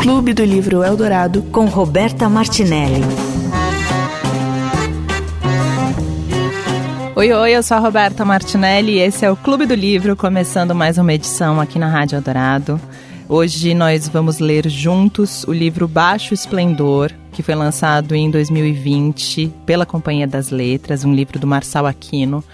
Clube do Livro Eldorado com Roberta Martinelli. Oi, oi, eu sou a Roberta Martinelli e esse é o Clube do Livro, começando mais uma edição aqui na Rádio Eldorado. Hoje nós vamos ler juntos o livro Baixo Esplendor, que foi lançado em 2020 pela Companhia das Letras, um livro do Marçal Aquino.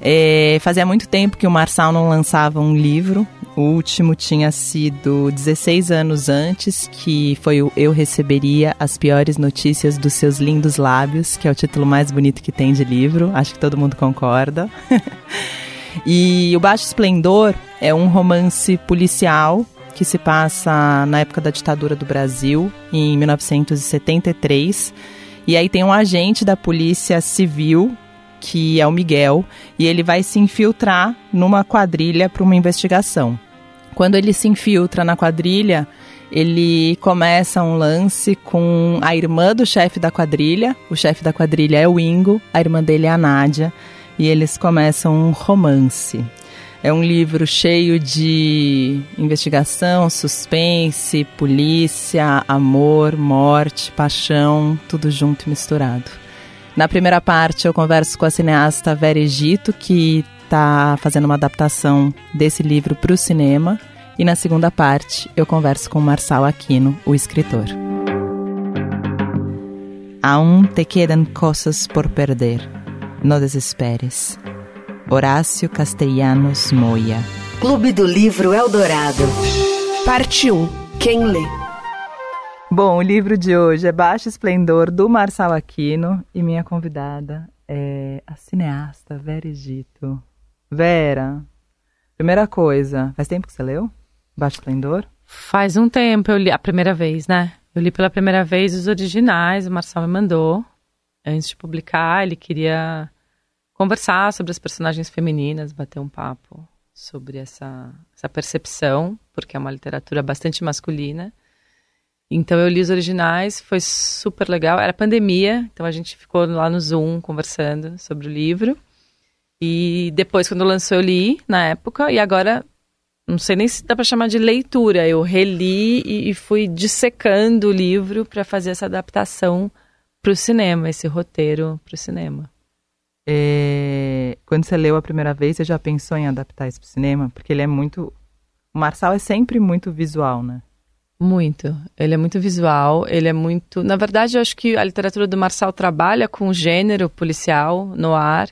É, fazia muito tempo que o Marçal não lançava um livro. O último tinha sido 16 anos antes, que foi o Eu Receberia as Piores Notícias dos Seus Lindos Lábios, que é o título mais bonito que tem de livro. Acho que todo mundo concorda. e O Baixo Esplendor é um romance policial que se passa na época da ditadura do Brasil, em 1973. E aí tem um agente da Polícia Civil que é o Miguel, e ele vai se infiltrar numa quadrilha para uma investigação. Quando ele se infiltra na quadrilha, ele começa um lance com a irmã do chefe da quadrilha. O chefe da quadrilha é o Ingo, a irmã dele é a Nádia, e eles começam um romance. É um livro cheio de investigação, suspense, polícia, amor, morte, paixão, tudo junto e misturado. Na primeira parte, eu converso com a cineasta Vera Egito, que está fazendo uma adaptação desse livro para o cinema. E na segunda parte, eu converso com Marçal Aquino, o escritor. Aún te quedan coisas por perder. No desesperes. Horácio Castellanos Moya. Clube do Livro Eldorado. Parte 1. Quem lê? Bom, o livro de hoje é Baixo Esplendor, do Marçal Aquino, e minha convidada é a cineasta Vera Egito. Vera, primeira coisa, faz tempo que você leu Baixo Esplendor? Faz um tempo, eu li a primeira vez, né? Eu li pela primeira vez os originais, o Marçal me mandou. Antes de publicar, ele queria conversar sobre as personagens femininas, bater um papo sobre essa, essa percepção, porque é uma literatura bastante masculina. Então eu li os originais, foi super legal. Era pandemia, então a gente ficou lá no Zoom conversando sobre o livro. E depois, quando lançou, eu li na época, e agora não sei nem se dá para chamar de leitura. Eu reli e, e fui dissecando o livro para fazer essa adaptação para o cinema, esse roteiro para o cinema. É... Quando você leu a primeira vez, você já pensou em adaptar isso para o cinema? Porque ele é muito. O Marçal é sempre muito visual, né? Muito. Ele é muito visual, ele é muito. Na verdade, eu acho que a literatura do Marçal trabalha com o gênero policial no ar,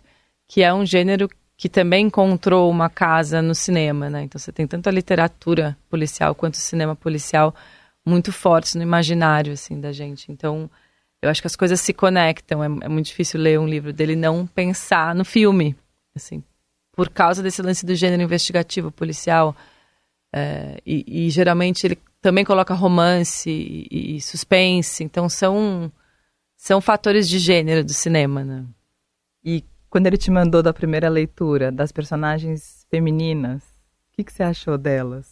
que é um gênero que também encontrou uma casa no cinema, né? Então você tem tanto a literatura policial quanto o cinema policial muito fortes no imaginário assim da gente. Então, eu acho que as coisas se conectam. É, é muito difícil ler um livro dele não pensar no filme, assim, por causa desse lance do gênero investigativo policial. É, e, e geralmente ele também coloca romance e, e, suspense, então são são fatores de gênero do cinema, né? E quando ele te mandou da primeira leitura das personagens femininas, o que, que você achou delas?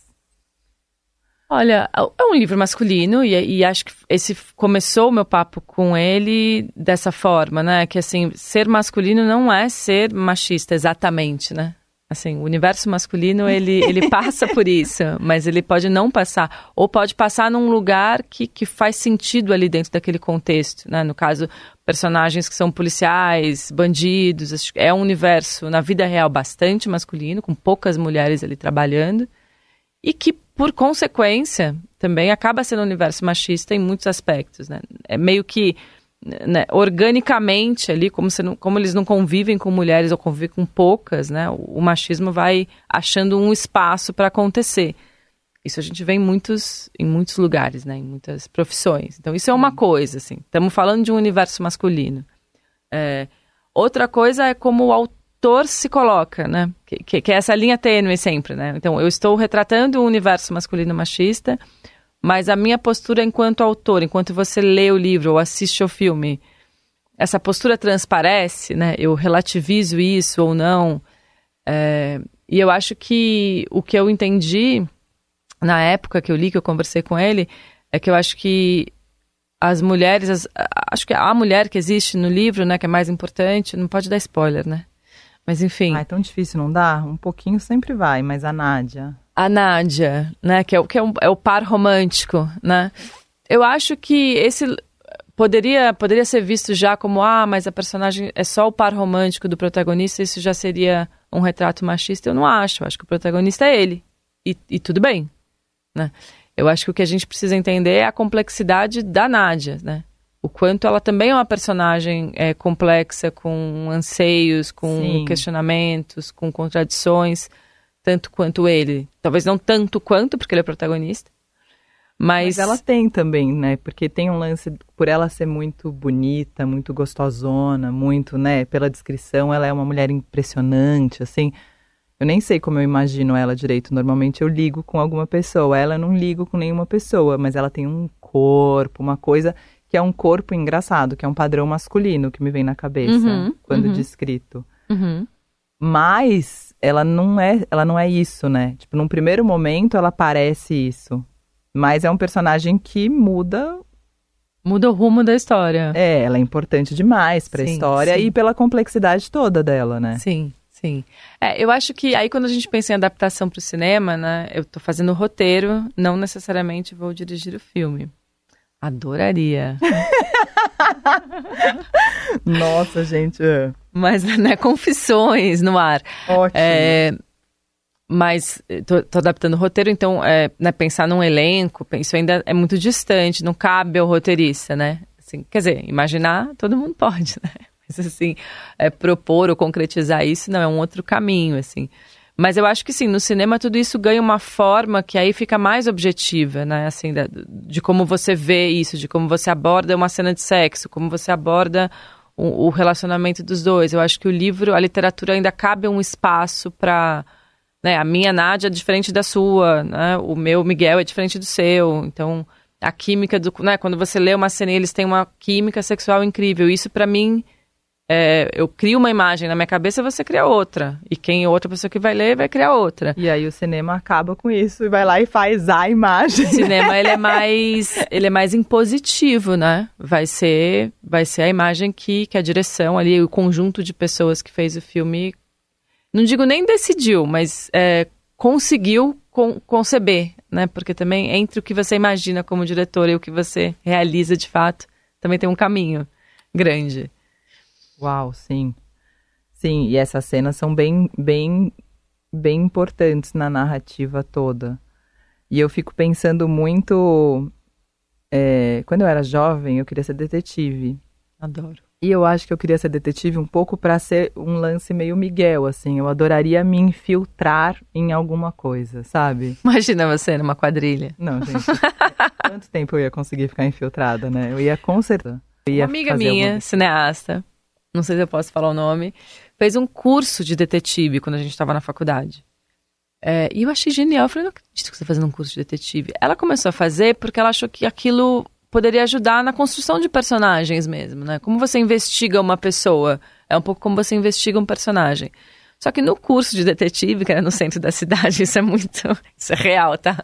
Olha, é um livro masculino e, e, acho que esse começou o meu papo com ele dessa forma, né? Que assim, ser masculino não é ser machista exatamente, né? Assim, o universo masculino, ele, ele passa por isso, mas ele pode não passar. Ou pode passar num lugar que, que faz sentido ali dentro daquele contexto, né? No caso, personagens que são policiais, bandidos. É um universo, na vida real, bastante masculino, com poucas mulheres ali trabalhando. E que, por consequência, também acaba sendo um universo machista em muitos aspectos, né? É meio que né, organicamente ali, como, não, como eles não convivem com mulheres ou convivem com poucas, né, o, o machismo vai achando um espaço para acontecer. Isso a gente vê em muitos, em muitos lugares, né, em muitas profissões. Então isso é uma coisa, assim. Estamos falando de um universo masculino. É, outra coisa é como o autor se coloca, né, que, que, que é essa linha tênue sempre, né. Então eu estou retratando um universo masculino machista mas a minha postura enquanto autor, enquanto você lê o livro ou assiste ao filme, essa postura transparece, né? Eu relativizo isso ou não. É, e eu acho que o que eu entendi na época que eu li, que eu conversei com ele, é que eu acho que as mulheres, as, acho que a mulher que existe no livro, né, que é mais importante, não pode dar spoiler, né? Mas enfim. Ah, é tão difícil, não dá? Um pouquinho sempre vai, mas a Nádia. a Nádia, né? Que é o que é, um, é o par romântico, né? Eu acho que esse poderia poderia ser visto já como ah, mas a personagem é só o par romântico do protagonista, isso já seria um retrato machista. Eu não acho. Eu acho que o protagonista é ele e, e tudo bem, né? Eu acho que o que a gente precisa entender é a complexidade da Nádia, né? O quanto ela também é uma personagem é, complexa, com anseios, com Sim. questionamentos, com contradições, tanto quanto ele. Talvez não tanto quanto, porque ele é protagonista. Mas, Mas ela tem também, né? Porque tem um lance, por ela ser muito bonita, muito gostosona, muito, né? Pela descrição, ela é uma mulher impressionante, assim. Eu nem sei como eu imagino ela direito. Normalmente eu ligo com alguma pessoa. Ela eu não ligo com nenhuma pessoa, mas ela tem um corpo, uma coisa que é um corpo engraçado, que é um padrão masculino que me vem na cabeça Uhum, quando uhum. descrito. Uhum. Mas ela não é, ela não é isso, né? Tipo, num primeiro momento ela parece isso. Mas é um personagem que muda. muda o rumo da história. É, ela é importante demais pra Sim, história sim. e pela complexidade toda dela, né? Sim, sim. É, eu acho que aí quando a gente pensa em adaptação para o cinema, né? Eu tô fazendo o roteiro, não necessariamente vou dirigir o filme. Adoraria. Nossa, gente. é. Mas, né, confissões no ar. Ótimo. É, mas eh, tô, tô adaptando o roteiro, então é, né, pensar num elenco, isso ainda é muito distante, não cabe ao roteirista, né? Assim, quer dizer, imaginar todo mundo pode, né? Assim, é, propor ou concretizar isso não é um outro caminho, assim. Mas eu acho que sim, no cinema tudo isso ganha uma forma que aí fica mais objetiva, né? Assim, da- de como você vê isso, de como você aborda uma cena de sexo, como você aborda o, o relacionamento dos dois. Eu acho que o livro, a literatura ainda cabe um espaço para né, a minha Nádia é diferente da sua, né, o meu Miguel é diferente do seu, então a química do, né, quando você lê uma cena eles têm uma química sexual incrível, isso pra mim é, eu crio uma imagem na minha cabeça, você cria outra, e quem outra pessoa que vai ler vai criar outra. E aí o cinema acaba com isso e vai lá e faz a imagem. O cinema ele é mais ele é mais impositivo, né? Vai ser vai ser a imagem que, que a direção ali, o conjunto de pessoas que fez o filme, não digo nem decidiu, mas é, conseguiu con- conceber, né? Porque também entre o que você imagina como diretor e o que você realiza de fato, também tem um caminho grande. Uau, sim. Sim, e essas cenas são bem, bem, bem importantes na narrativa toda. E eu fico pensando muito. é, quando eu era jovem, eu queria ser detetive. Adoro. E eu acho que eu queria ser detetive um pouco para ser um lance meio Miguel, assim. Eu adoraria me infiltrar em alguma coisa, sabe? Imagina você numa quadrilha. Não, gente. quanto tempo eu ia conseguir ficar infiltrada, né? Eu ia com certeza. Uma amiga minha, alguma- cineasta, não sei se eu posso falar o nome, fez um curso de detetive quando a gente estava na faculdade. É, e eu achei genial. Eu falei, não acredito que você está fazendo um curso de detetive. Ela começou a fazer porque ela achou que aquilo poderia ajudar na construção de personagens mesmo, né? Como você investiga uma pessoa, é um pouco como você investiga um personagem. Só que no curso de detetive, que era no centro da cidade, isso é muito. Isso é real, tá?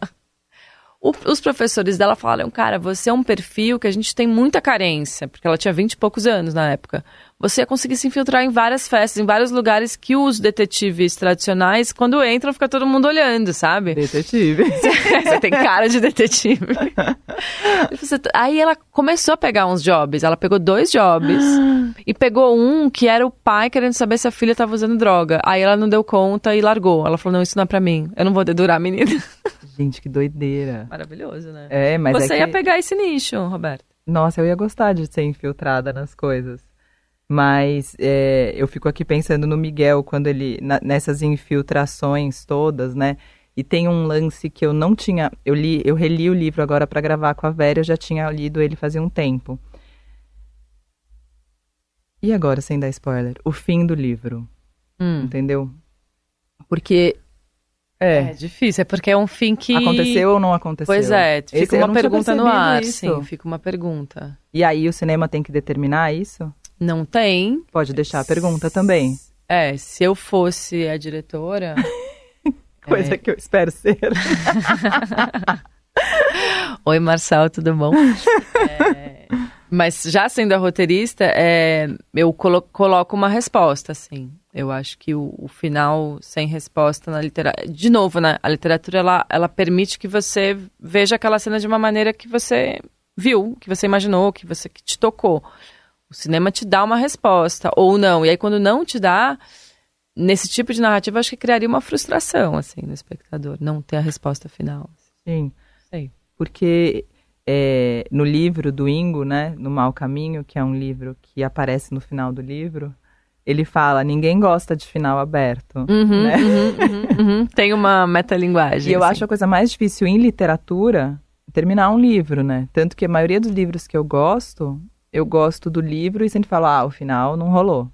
O- os professores dela falaram, cara, você é um perfil que a gente tem muita carência, porque ela tinha 20 e poucos anos na época. Você ia conseguir se infiltrar em várias festas, em vários lugares que os detetives tradicionais, quando entram, fica todo mundo olhando, sabe? Detetive. Você tem cara de detetive. Aí ela começou a pegar uns jobs. Ela pegou dois jobs e pegou um que era o pai querendo saber se a filha estava usando droga. Aí ela não deu conta e largou. Ela falou: Não, isso não é pra mim. Eu não vou dedurar a menina. Gente, que doideira. Maravilhoso, né? É, mas Você é ia que... pegar esse nicho, Roberto. Nossa, eu ia gostar de ser infiltrada nas coisas. Mas é, eu fico aqui pensando no Miguel, quando ele. na- nessas infiltrações todas, né? E tem um lance que eu não tinha. Eu li, eu reli o livro agora para gravar com a Vera, eu já tinha lido ele fazia um tempo. E agora, sem dar spoiler? O fim do livro, Hum. entendeu? Porque. É. É difícil, é porque é um fim que. Aconteceu ou não aconteceu? Pois é, Esse fica eu uma pergunta no ar. isso. Sim, fica uma pergunta. E aí o cinema tem que determinar isso? Não tem. Pode deixar a pergunta também. É, se eu fosse a diretora. Coisa É. que eu espero ser. Oi, Marçal, tudo bom? É, mas já sendo a roteirista, é, eu colo- coloco uma resposta, assim. Eu acho que o, o final sem resposta na literatura. De novo, né? A literatura ela, ela permite que você veja aquela cena de uma maneira que você viu, que você imaginou, que você que te tocou. O cinema te dá uma resposta, ou não. E aí, quando não te dá, nesse tipo de narrativa, acho que criaria uma frustração, assim, no espectador, não ter a resposta final. Sim. Sei. Porque é, no livro do Ingo, né, No Mau Caminho, que é um livro que aparece no final do livro, ele fala, ninguém gosta de final aberto. Uhum, né? uhum, uhum, uhum. Tem uma metalinguagem. E eu assim. acho a coisa mais difícil em literatura terminar um livro, né? Tanto que a maioria dos livros que eu gosto, eu gosto do livro e sempre falo, ah, o final não rolou.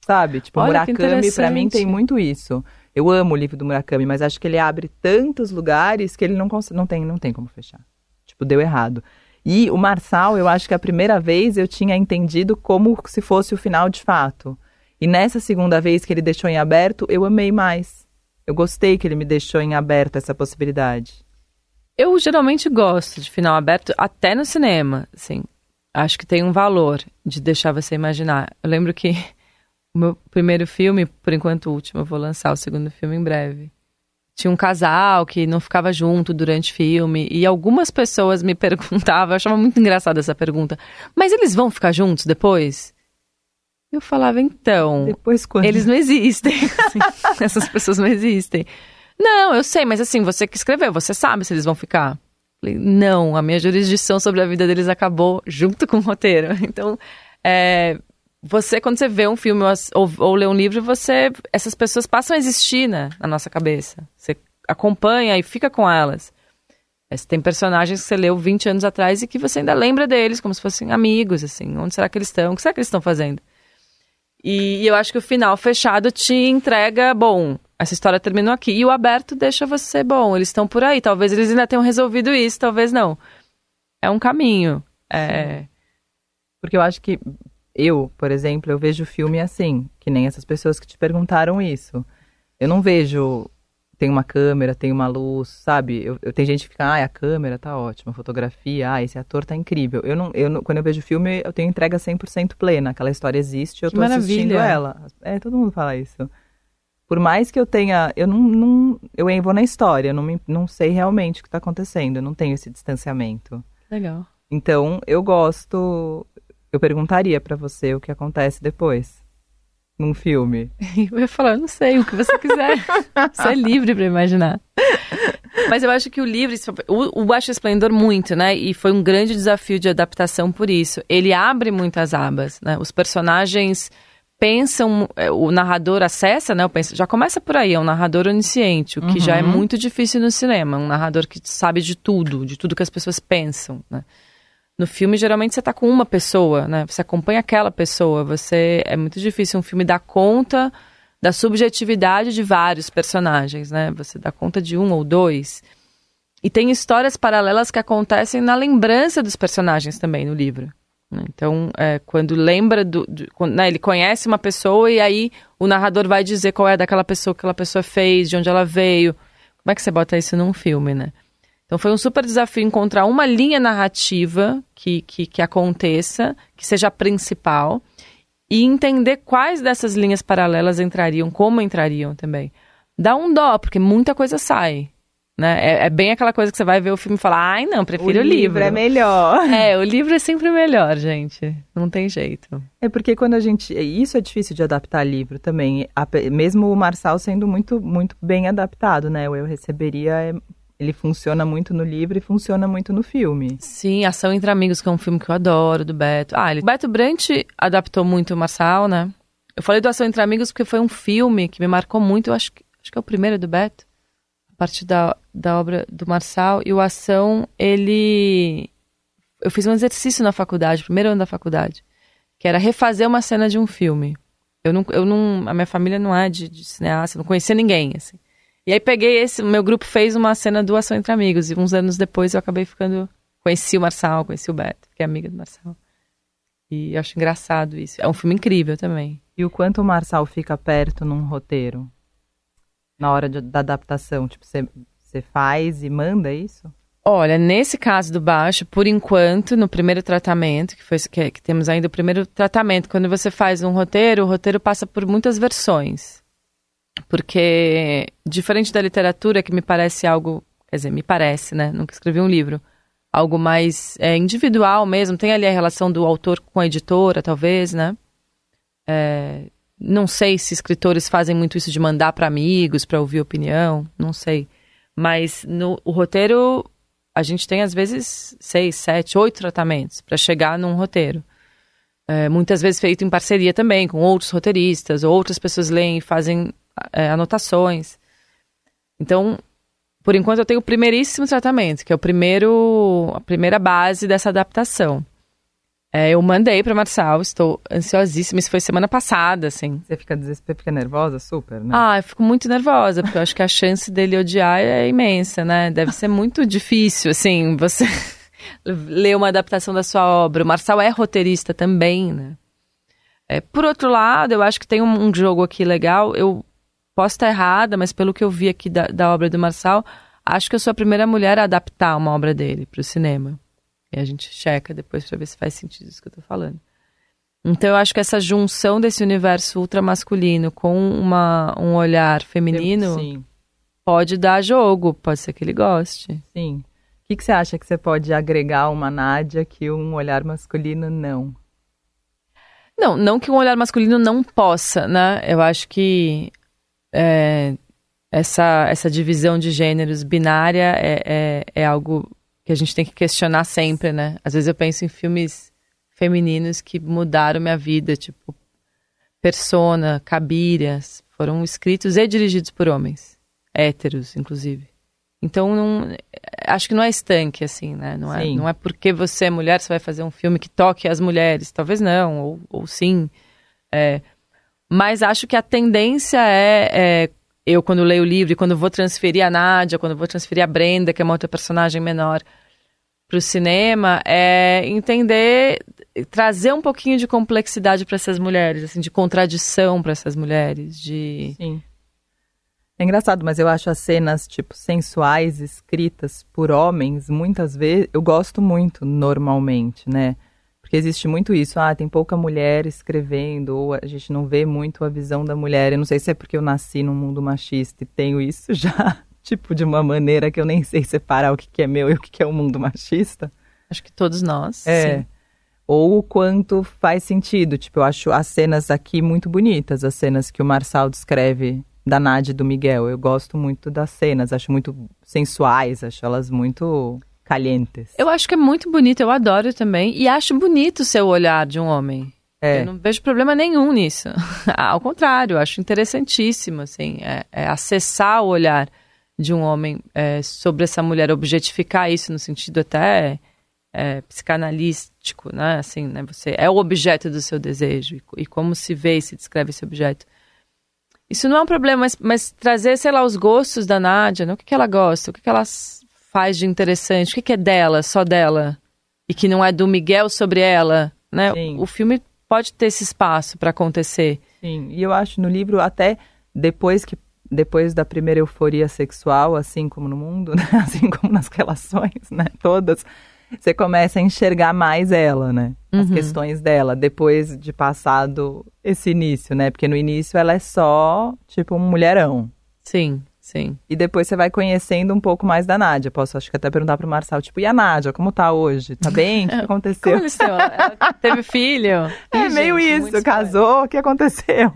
Sabe? Tipo, Olha, Murakami, pra mim, tem muito isso. Eu amo o livro do Murakami, mas acho que ele abre tantos lugares que ele não, não, tem, não tem como fechar. Tipo, deu errado. E o Marçal, eu acho que a primeira vez eu tinha entendido como se fosse o final de fato. E nessa segunda vez que ele deixou em aberto, eu amei mais. Eu gostei que ele me deixou em aberto essa possibilidade. Eu geralmente gosto de final aberto, até no cinema, assim. Acho que tem um valor de deixar você imaginar. Eu lembro que o meu primeiro filme, por enquanto o último, eu vou lançar o segundo filme em breve. Tinha um casal que não ficava junto durante o filme e algumas pessoas me perguntavam, eu achava muito engraçada essa pergunta, mas eles vão ficar juntos depois? Eu falava, então, Depois quando? eles não existem. essas pessoas não existem. Não, eu sei, mas assim, você que escreveu, você sabe se eles vão ficar. Falei, não, a minha jurisdição sobre a vida deles acabou junto com o roteiro. Então, é, você, quando você vê um filme ou, ou, lê um livro, você. Essas pessoas passam a existir né, na nossa cabeça. Você acompanha e fica com elas. É, Tem personagens que você leu 20 anos atrás e que você ainda lembra deles, como se fossem amigos, assim. Onde será que eles estão? O que será que eles estão fazendo? E, e eu acho que o final fechado te entrega, bom, essa história terminou aqui. E o aberto deixa você, bom, eles estão por aí. Talvez eles ainda tenham resolvido isso, talvez não. É um caminho. É, Porque eu acho que eu, por exemplo, eu vejo o filme assim, que nem essas pessoas que te perguntaram isso. Eu não vejo tem uma câmera, tem uma luz, sabe? Eu, eu tem gente que fica, ah, a câmera tá ótima, a fotografia, ah, esse ator tá incrível. Eu não, eu não- quando eu vejo filme, eu tenho entrega 100% plena, aquela história existe, eu Que tô assistindo maravilha. ela. É, todo mundo fala isso. Por mais que eu tenha, eu não, não eu vou na história, eu não, me- não sei realmente o que tá acontecendo, eu não tenho esse distanciamento. legal. Então, eu gosto. Eu perguntaria pra você o que acontece depois. Num filme. Eu ia falar, não sei, o que você quiser. você é livre para imaginar. Mas eu acho que o livro, o, o Baixo Esplendor muito, né? E foi um grande desafio de adaptação por isso. Ele abre muitas abas, né? Os personagens pensam, é, o narrador acessa, né? Eu penso, já começa por aí, é um narrador onisciente, o que já é muito difícil no cinema. Um narrador que sabe de tudo, de tudo que as pessoas pensam, né? No filme, geralmente, você tá com uma pessoa, né? Você acompanha aquela pessoa. Você... É muito difícil um filme dar conta da subjetividade de vários personagens, né? Você dá conta de um ou dois. E tem histórias paralelas que acontecem na lembrança dos personagens também no livro. Né? Então, é, quando lembra do. do- quando, né, ele conhece uma pessoa e aí o narrador vai dizer qual é daquela pessoa que aquela pessoa fez, de onde ela veio. Como é que você bota isso num filme, né? Então foi um super desafio encontrar uma linha narrativa que, que, que aconteça, que seja a principal, e entender quais dessas linhas paralelas entrariam, como entrariam também. Dá um dó, porque muita coisa sai. Né? É, é bem aquela coisa que você vai ver o filme e falar, ai não, prefiro o, livro. é melhor. É, o livro é sempre melhor, gente. Não tem jeito. É porque quando a gente. Isso é difícil de adaptar livro também. Mesmo o Marçal sendo muito, muito bem adaptado, né? O Eu Receberia, é- ele funciona muito no livro e funciona muito no filme. Sim, Ação Entre Amigos, que é um filme que eu adoro, do Beto. Ah, ele... o Beto Brant adaptou muito o Marçal, né? Eu falei do Ação Entre Amigos porque foi um filme que me marcou muito. Eu acho que, acho que é o primeiro do Beto. A partir da, da obra do Marçal. E o Ação, ele... Eu fiz um exercício na faculdade, primeiro ano da faculdade, que era refazer uma cena de um filme. Eu não... Eu não a minha família não é de, de cineasta, não conhecia ninguém, assim. E aí peguei esse, meu grupo fez uma cena do Ação Entre Amigos, e uns anos depois eu acabei ficando, conheci o Marçal, conheci o Beto, fiquei amiga do Marçal. E eu acho engraçado isso. É um filme incrível também. E o quanto o Marçal fica perto num roteiro? Na hora de- da adaptação? Tipo, você você faz e manda isso? Olha, nesse caso do baixo, por enquanto, no primeiro tratamento, que foi que, que, temos ainda o primeiro tratamento, quando você faz um roteiro, o roteiro passa por muitas versões. Porque, diferente da literatura, que me parece algo. Quer dizer, me parece, né? Nunca escrevi um livro. Algo mais é, individual mesmo. Tem ali a relação do autor com a editora, talvez, né? É, não sei se escritores fazem muito isso de mandar para amigos, para ouvir opinião, não sei. Mas no o roteiro a gente tem às vezes seis, sete, oito tratamentos para chegar num roteiro. É, muitas vezes feito em parceria também com outros roteiristas, outras pessoas leem e fazem é, anotações. Então, por enquanto eu tenho o primeiríssimo tratamento, que é o primeiro, a primeira base dessa adaptação. É, eu mandei para Marçal, estou ansiosíssima. Isso foi semana passada, assim. Você fica desesperada, fica nervosa, super, né? Ah, eu fico muito nervosa, porque eu acho que a chance dele odiar é imensa, né? Deve ser muito difícil, assim, você ler uma adaptação da sua obra. O Marçal é roteirista também, né? É, por outro lado, eu acho que tem um, um, jogo aqui legal. Eu posso estar errada, mas pelo que eu vi aqui da, da obra do Marçal, acho que eu sou a primeira mulher a adaptar uma obra dele para o cinema. E a gente checa depois para ver se faz sentido isso que eu tô falando. Então eu acho que essa junção desse universo ultramasculino com uma, um olhar feminino Sim. pode dar jogo, pode ser que ele goste. Sim. O que, que você acha que você pode agregar uma Nádia que um olhar masculino não? Não, não que um olhar masculino não possa, né? Eu acho que é, essa, essa divisão de gêneros binária é, é, é algo que a gente tem que questionar sempre, né? Às vezes eu penso em filmes femininos que mudaram minha vida, tipo Persona, Cabiras, foram escritos e dirigidos por homens, héteros, inclusive. Então, não, acho que não é estanque, assim, né? Não é, não é porque você é mulher, você vai fazer um filme que toque as mulheres. Talvez não, ou, ou sim. É, mas acho que a tendência é, é eu, quando leio o livro, e quando vou transferir a Nádia, quando vou transferir a Brenda, que é uma outra personagem menor, para o cinema, é entender, trazer um pouquinho de complexidade para essas mulheres, assim, de contradição para essas mulheres, de... Sim. É engraçado, mas eu acho as cenas, tipo, sensuais, escritas por homens, muitas vezes, eu gosto muito, normalmente, né? Porque existe muito isso, ah, tem pouca mulher escrevendo, ou a gente não vê muito a visão da mulher. Eu não sei se é porque eu nasci num mundo machista e tenho isso já, tipo, de uma maneira que eu nem sei separar o que, que é meu e o que, que é o um mundo machista. Acho que todos nós. É. Sim. Ou o quanto faz sentido. Tipo, eu acho as cenas aqui muito bonitas, as cenas que o Marçal descreve da Nádia e do Miguel. Eu gosto muito das cenas, acho muito sensuais, acho elas muito calientes. Eu acho que é muito bonito, eu adoro também. E acho bonito o seu olhar de um homem. É. Eu não vejo problema nenhum nisso. Ao contrário, eu acho interessantíssimo, assim, é, é acessar o olhar de um homem é, sobre essa mulher, objetificar isso no sentido até é, psicanalístico, né? Assim, né? Você é o objeto do seu desejo e, e, como se vê e se descreve esse objeto. Isso não é um problema, mas, mas trazer, sei lá, os gostos da Nádia, né? o que, que ela gosta, o que, que ela faz de interessante? O que, que é dela, só dela? E que não é do Miguel sobre ela, né? Sim. O filme pode ter esse espaço para acontecer. Sim, e eu acho no livro até depois que depois da primeira euforia sexual, assim como no mundo, né? assim como nas relações, né? Todas, você começa a enxergar mais ela, né? As uhum. questões dela, depois de passado esse início, né? Porque no início ela é só, tipo, um mulherão. Sim. Sim. E depois você vai conhecendo um pouco mais da Nádia. Posso, acho que até perguntar pro Marçal, tipo, e a Nádia, como tá hoje? Tá bem? O que aconteceu? Como ela teve filho? É, Ih, meio gente, isso. Casou, o que aconteceu?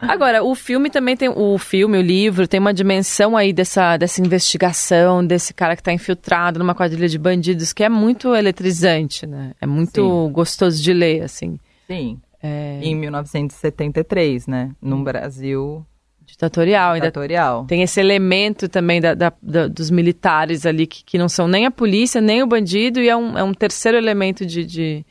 Agora, o filme também tem, o filme, o livro, tem uma dimensão aí dessa, dessa investigação, desse cara que tá infiltrado numa quadrilha de bandidos, que é muito eletrizante, né? É muito Sim. gostoso de ler, assim. Sim. É... Em 1973, né? Num hum. Brasil Ditatorial. Ditatorial. Ainda tem esse elemento também da, da, da, dos militares ali, que, que não são nem a polícia, nem o bandido, e é um, é um terceiro elemento de, de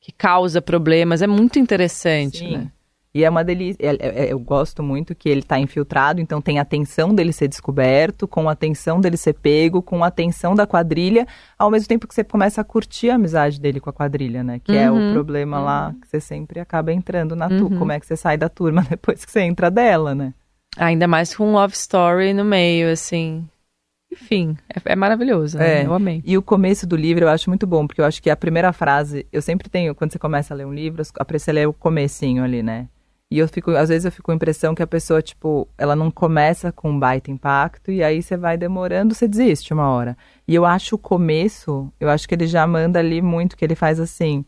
que causa problemas. É muito interessante, Sim. né? E é uma delícia. É, é, eu gosto muito que ele está infiltrado, então tem a tensão dele ser descoberto, com a tensão dele ser pego, com a tensão da quadrilha, ao mesmo tempo que você começa a curtir a amizade dele com a quadrilha, né? Que uhum. é o uhum. problema uhum. lá que você sempre acaba entrando na turma. Uhum. Como é que você sai da turma depois que você entra dela, né? Ainda mais com um love story no meio, assim. Enfim, é, é maravilhoso, né? É. Eu amei. E o começo do livro eu acho muito bom, porque eu acho que a primeira frase, eu sempre tenho, quando você começa a ler um livro, aprecio ler o comecinho ali, né? E eu fico, às vezes eu fico com a impressão que a pessoa, tipo, ela não começa com um baita impacto e aí você vai demorando, você desiste uma hora. E eu acho o começo, eu acho que ele já manda ali muito, que ele faz assim.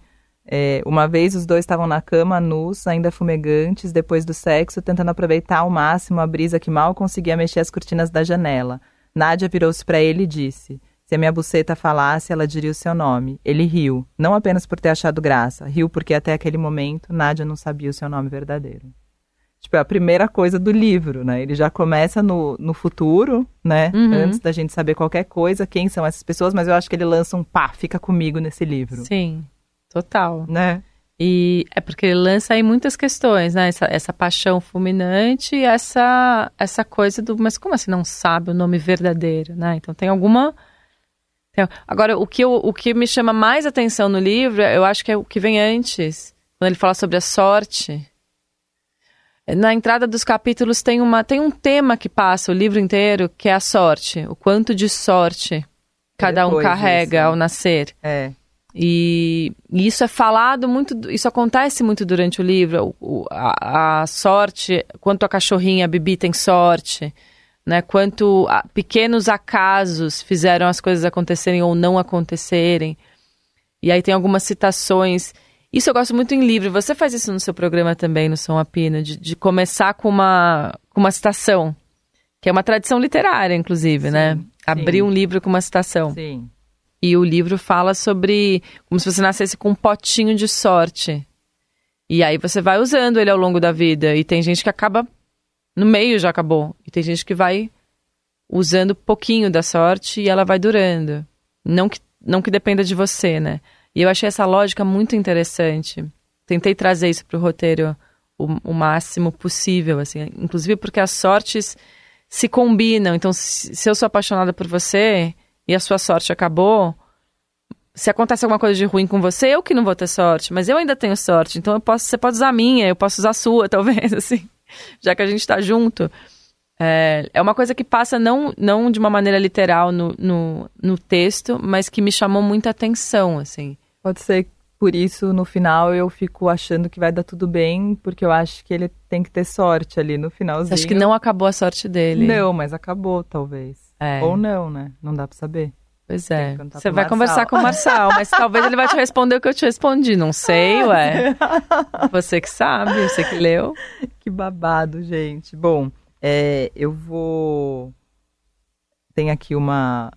É, uma vez os dois estavam na cama, nus, ainda fumegantes, depois do sexo, tentando aproveitar ao máximo a brisa que mal conseguia mexer as cortinas da janela. Nádia virou-se para ele e disse: Se a minha buceta falasse, ela diria o seu nome. Ele riu, não apenas por ter achado graça, riu porque até aquele momento Nádia não sabia o seu nome verdadeiro. Tipo, é a primeira coisa do livro, né? Ele já começa no, no futuro, né? Uhum. Antes da gente saber qualquer coisa, quem são essas pessoas, mas eu acho que ele lança um pá, fica comigo nesse livro. Sim, total. Né? E é porque ele lança aí muitas questões, né? Essa, essa paixão fulminante e essa, essa coisa do. Mas como assim não sabe o nome verdadeiro, né? Então tem alguma. tem- agora, o que, eu, o que me chama mais atenção no livro, eu acho que é o que vem antes, quando ele fala sobre a sorte. Na entrada dos capítulos tem, uma, tem um tema que passa o livro inteiro, que é a sorte. O quanto de sorte cada um Depois carrega disso. ao nascer. É. E, e isso é falado muito, isso acontece muito durante o livro. O- a, a sorte, quanto a cachorrinha a Bibi tem sorte, né? Quanto a- pequenos acasos fizeram as coisas acontecerem ou não acontecerem. E aí tem algumas citações. Isso eu gosto muito em livro. Você faz isso no seu programa também, no Som Apino, de, de começar com uma, com uma citação. Que é uma tradição literária, inclusive, né? Abrir um livro com uma citação. Sim. E o livro fala sobre como se você nascesse com um potinho de sorte. E aí você vai usando ele ao longo da vida. E tem gente que acaba no meio já acabou. E tem gente que vai usando pouquinho da sorte e ela vai durando. Não que, não que dependa de você, né? E eu achei essa lógica muito interessante. Tentei trazer isso para o roteiro o, o máximo possível, assim. Inclusive porque as sortes se combinam. Então, se, se eu sou apaixonada por você e a sua sorte acabou, se acontece alguma coisa de ruim com você, eu que não vou ter sorte, mas eu ainda tenho sorte. Então eu posso, você pode usar a minha, eu posso usar a sua, talvez, assim, já que a gente está junto. É, é uma coisa que passa não, não de uma maneira literal no, no, no texto, mas que me chamou muita atenção, assim. Pode ser por isso, no final, eu fico achando que vai dar tudo bem, porque eu acho que ele tem que ter sorte ali no finalzinho. Acha que não acabou a sorte dele? Não, mas acabou, talvez. É. Ou não, né? Não dá pra saber. Pois é. Você vai Marçal. conversar com o Marçal, mas talvez ele vai te responder o que eu te respondi. Não sei, ué. Você que sabe, você que leu. Que babado, gente. Bom, é, eu vou. Tem aqui uma.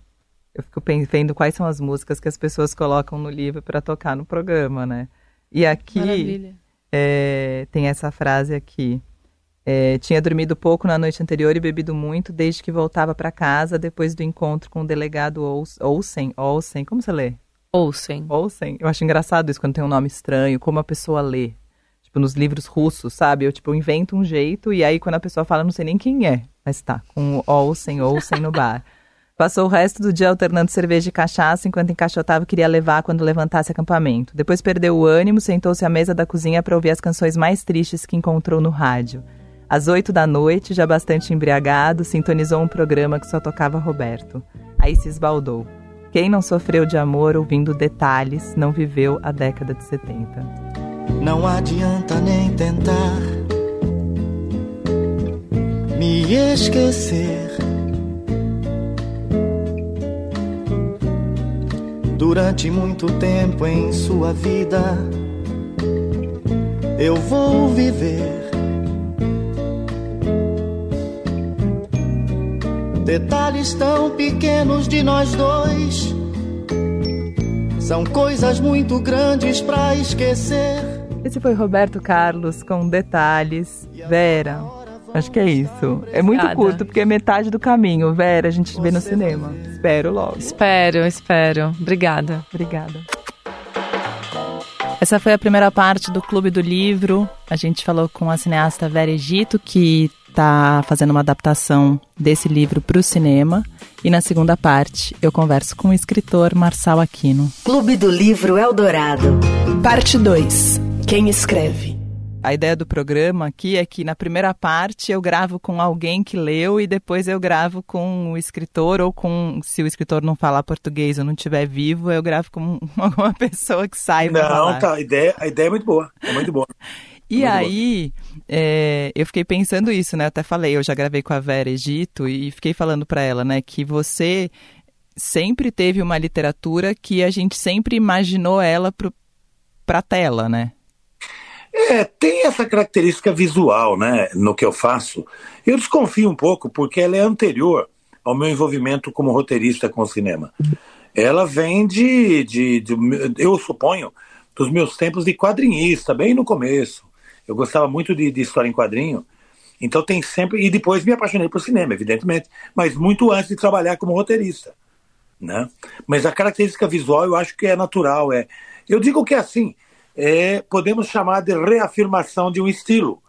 Eu fico vendo quais são as músicas que as pessoas colocam no livro para tocar no programa, né? E aqui é, tem essa frase aqui. É, tinha dormido pouco na noite anterior e bebido muito desde que voltava para casa depois do encontro com o delegado Olsen. Olsen, como você lê? Ouçem. Olsen. Eu acho engraçado isso quando tem um nome estranho, como a pessoa lê. Tipo, nos livros russos, sabe? Eu, tipo, invento um jeito e aí quando a pessoa fala, não sei nem quem é. Mas tá, com o Olsen, Olsen no bar. Passou o resto do dia alternando cerveja e cachaça enquanto encaixotava e queria levar quando levantasse acampamento. Depois perdeu o ânimo, sentou-se à mesa da cozinha para ouvir as canções mais tristes que encontrou no rádio. Às oito da noite, já bastante embriagado, sintonizou um programa que só tocava Roberto. Aí se esbaldou. Quem não sofreu de amor ouvindo detalhes não viveu a década de 70. Não adianta nem tentar me esquecer. Durante muito tempo em sua vida, eu vou viver. Detalhes tão pequenos de nós dois são coisas muito grandes pra esquecer. Esse foi Roberto Carlos com detalhes. Vera, acho que é isso. É muito curto, porque é metade do caminho. Vera, a gente vê no cinema. Espero logo. Espero, espero. Obrigada. Obrigada. Essa foi a primeira parte do Clube do Livro. A gente falou com a cineasta Vera Egito, que está fazendo uma adaptação desse livro para o cinema. E na segunda parte, eu converso com o escritor Marçal Aquino. Clube do Livro Eldorado. Parte 2. Quem escreve? a ideia do programa aqui é que na primeira parte eu gravo com alguém que leu e depois eu gravo com o escritor ou com, se o escritor não falar português ou não estiver vivo, eu gravo com alguma pessoa que saiba não, falar. Não, tá, a ideia, a ideia é muito boa, é muito boa. E muito aí, é, eu fiquei pensando isso, né? Eu até falei, eu já gravei com a Vera Egito e fiquei falando para ela, né, que você sempre teve uma literatura que a gente sempre imaginou ela para a tela, né? É, tem essa característica visual, né, no que eu faço. Eu desconfio um pouco porque ela é anterior ao meu envolvimento como roteirista com o cinema. Ela vem de, de, de eu suponho, dos meus tempos de quadrinhista, bem no começo. Eu gostava muito de, de história em quadrinho. Então tem sempre. E depois me apaixonei por cinema, evidentemente, mas muito antes de trabalhar como roteirista. Né? Mas a característica visual eu acho que é natural. É, eu digo que é assim, é, podemos chamar de reafirmação de um estilo,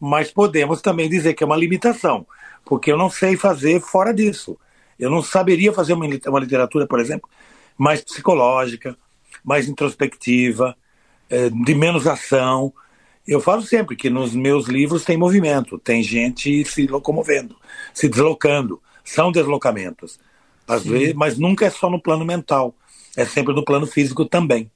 mas podemos também dizer que é uma limitação, porque eu não sei fazer fora disso. Eu não saberia fazer uma, uma literatura, por exemplo, mais psicológica, mais introspectiva, é, de menos ação. Eu falo sempre que nos meus livros tem movimento, tem gente se locomovendo, se deslocando, são deslocamentos. Às Sim. vezes, mas nunca é só no plano mental, é sempre no plano físico também.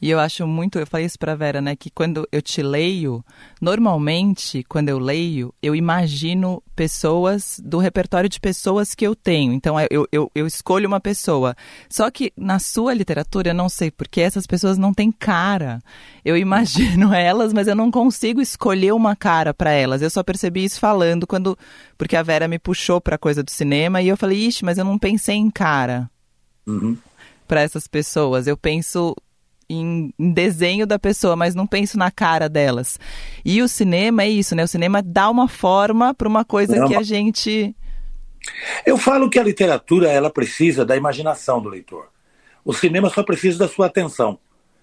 E eu acho muito, eu falei isso para Vera, né, que quando eu te leio, normalmente, quando eu leio, eu imagino pessoas do repertório de pessoas que eu tenho. Então, é, eu, eu, eu escolho uma pessoa. Só que na sua literatura, eu não sei porque essas pessoas não têm cara. Eu imagino elas, mas eu não consigo escolher uma cara para elas. Eu só percebi isso falando quando. Porque a Vera me puxou pra coisa do cinema e eu falei, ixi, mas eu não pensei em cara. Uhum para essas pessoas. Eu penso em, em, desenho da pessoa, mas não penso na cara delas. E o cinema é isso, né? O cinema dá uma forma para uma coisa que a gente. Eu falo que a literatura ela precisa da imaginação do leitor. O cinema só precisa da sua atenção.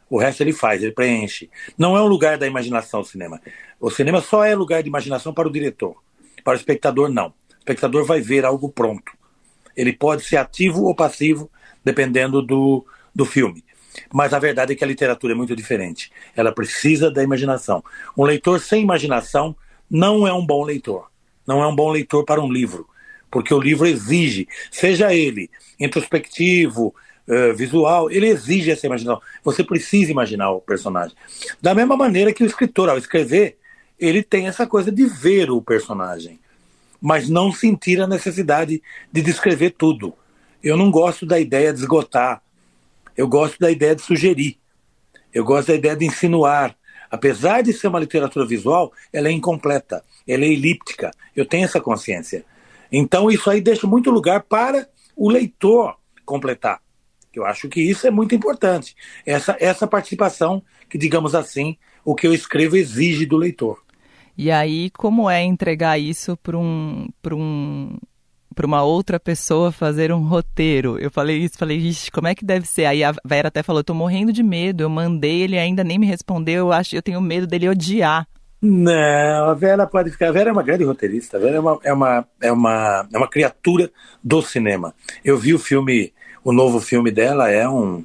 O resto ele faz, ele preenche. Não é um lugar da imaginação o cinema. O cinema só é lugar de imaginação para o diretor. Para o espectador, não. O espectador vai ver algo pronto. Ele pode ser ativo ou passivo, dependendo do, do filme. Mas a verdade é que a literatura é muito diferente. Ela precisa da imaginação. Um leitor sem imaginação não é um bom leitor. Não é um bom leitor para um livro. Porque o livro exige, seja ele introspectivo, uh, visual, ele exige essa imaginação. Você precisa imaginar o personagem. Da mesma maneira que o escritor, ao escrever, ele tem essa coisa de ver o personagem, mas não sentir a necessidade de descrever tudo. Eu não gosto da ideia de esgotar eu gosto da ideia de sugerir. Eu gosto da ideia de insinuar. Apesar de ser uma literatura visual, ela é incompleta, ela é elíptica. Eu tenho essa consciência. Então isso aí deixa muito lugar para o leitor completar. Eu acho que isso é muito importante. Essa, essa participação, que digamos assim, o que eu escrevo exige do leitor. E aí, como é entregar isso para um, um, para uma outra pessoa fazer um roteiro. Eu falei isso, falei, ixi, como é que deve ser? Aí a Vera até falou, tô morrendo de medo. Eu mandei, ele ainda nem me respondeu. Eu acho, eu tenho medo dele odiar. Não, a Vera pode ficar. A Vera é uma grande roteirista. A Vera é uma, é uma, é uma, é uma criatura do cinema. Eu vi o filme, o novo filme dela é um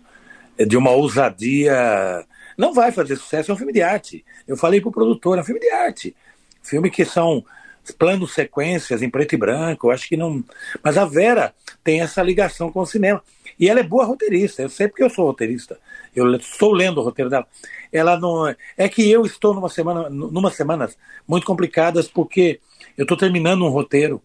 é de uma ousadia. Não vai fazer sucesso, é um filme de arte. Eu falei pro produtor, é um filme de arte. Filme que são planos sequências em preto e branco, acho que não. Mas a Vera tem essa ligação com o cinema. E ela é boa roteirista, eu sei porque eu sou roteirista. Eu estou lendo o roteiro dela. Ela não. É que eu estou numa semana, numa semanas muito complicadas, porque eu estou terminando um roteiro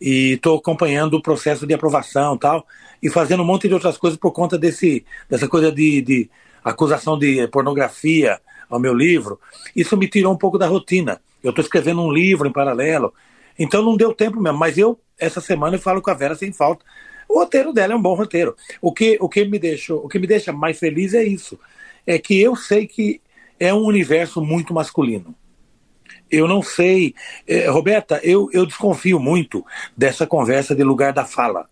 e estou acompanhando o processo de aprovação tal, e fazendo um monte de outras coisas por conta desse, dessa coisa de, de acusação de pornografia ao meu livro. Isso me tirou um pouco da rotina. Eu estou escrevendo um livro em paralelo. Então não deu tempo mesmo. Mas eu, essa semana, eu falo com a Vera sem falta. O roteiro dela é um bom roteiro. O que, o que, me, deixou, o que me deixa mais feliz é isso. É que eu sei que é um universo muito masculino. Eu não sei. Eh, Roberta, eu, eu desconfio muito dessa conversa de lugar da fala.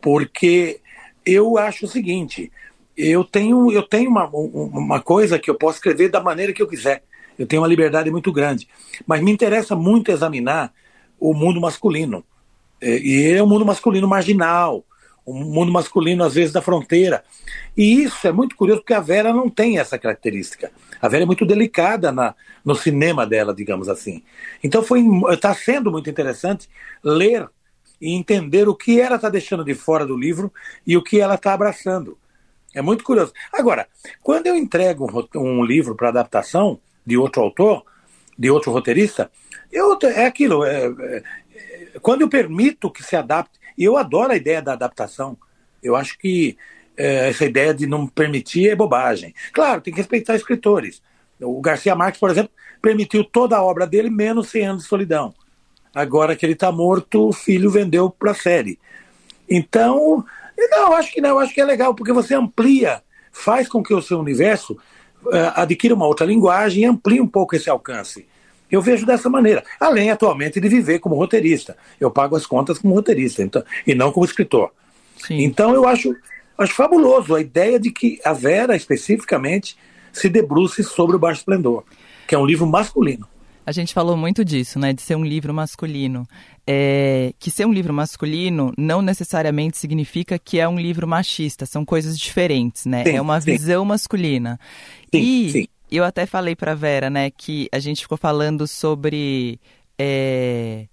Porque eu acho o seguinte: eu tenho, eu tenho uma, uma coisa que eu posso escrever da maneira que eu quiser. Eu tenho uma liberdade muito grande. Mas me interessa muito examinar o mundo masculino. É, e é um mundo masculino marginal, um mundo masculino, às vezes, da fronteira. E isso é muito curioso, porque a Vera não tem essa característica. A Vera é muito delicada na, no cinema dela, digamos assim. Então está sendo muito interessante ler e entender o que ela está deixando de fora do livro e o que ela está abraçando. É muito curioso. Agora, quando eu entrego um, um livro para adaptação de outro autor, de outro roteirista, eu, é aquilo. É, é, quando eu permito que se adapte, e eu adoro a ideia da adaptação. Eu acho que é, essa ideia de não permitir é bobagem. Claro, tem que respeitar escritores. O Garcia Marques, por exemplo, permitiu toda a obra dele, menos 100 anos de solidão. Agora que ele está morto, o filho vendeu para a série. Então, não, acho que não, acho que é legal, porque você amplia, faz com que o seu universo adquira uma outra linguagem e amplie um pouco esse alcance. Eu vejo dessa maneira, além atualmente de viver como roteirista. Eu pago as contas como roteirista então, e não como escritor. Sim. Então eu acho, acho fabuloso a ideia de que a Vera, especificamente, se debruce sobre o Baixo Esplendor, que é um livro masculino. A gente falou muito disso, né? De ser um livro masculino. É, que ser um livro masculino não necessariamente significa que é um livro machista. São coisas diferentes, né? Sim, é uma sim. visão masculina. Sim, e sim. eu até falei para Vera, né? Que a gente ficou falando sobre é,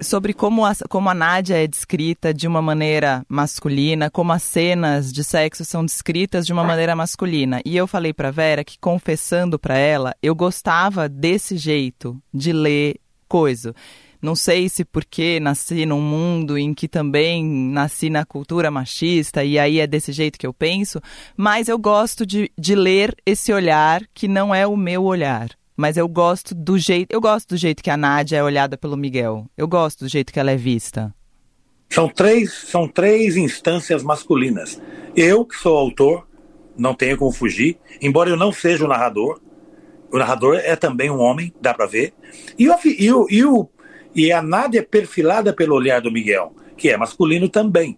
sobre como a, como a Nádia é descrita de uma maneira masculina, como as cenas de sexo são descritas de uma maneira masculina. E eu falei para Vera que confessando para ela, eu gostava desse jeito de ler coisa. Não sei se porque nasci num mundo em que também nasci na cultura machista e aí é desse jeito que eu penso, mas eu gosto de, de ler esse olhar que não é o meu olhar mas eu gosto do jeito, eu gosto do jeito que a Nádia é olhada pelo Miguel. Eu gosto do jeito que ela é vista. São três, são três instâncias masculinas. Eu, que sou autor, não tenho como fugir, embora eu não seja o narrador. O narrador é também um homem, dá para ver. E, o, e, o, e, o, e a Nádia é perfilada pelo olhar do Miguel, que é masculino também.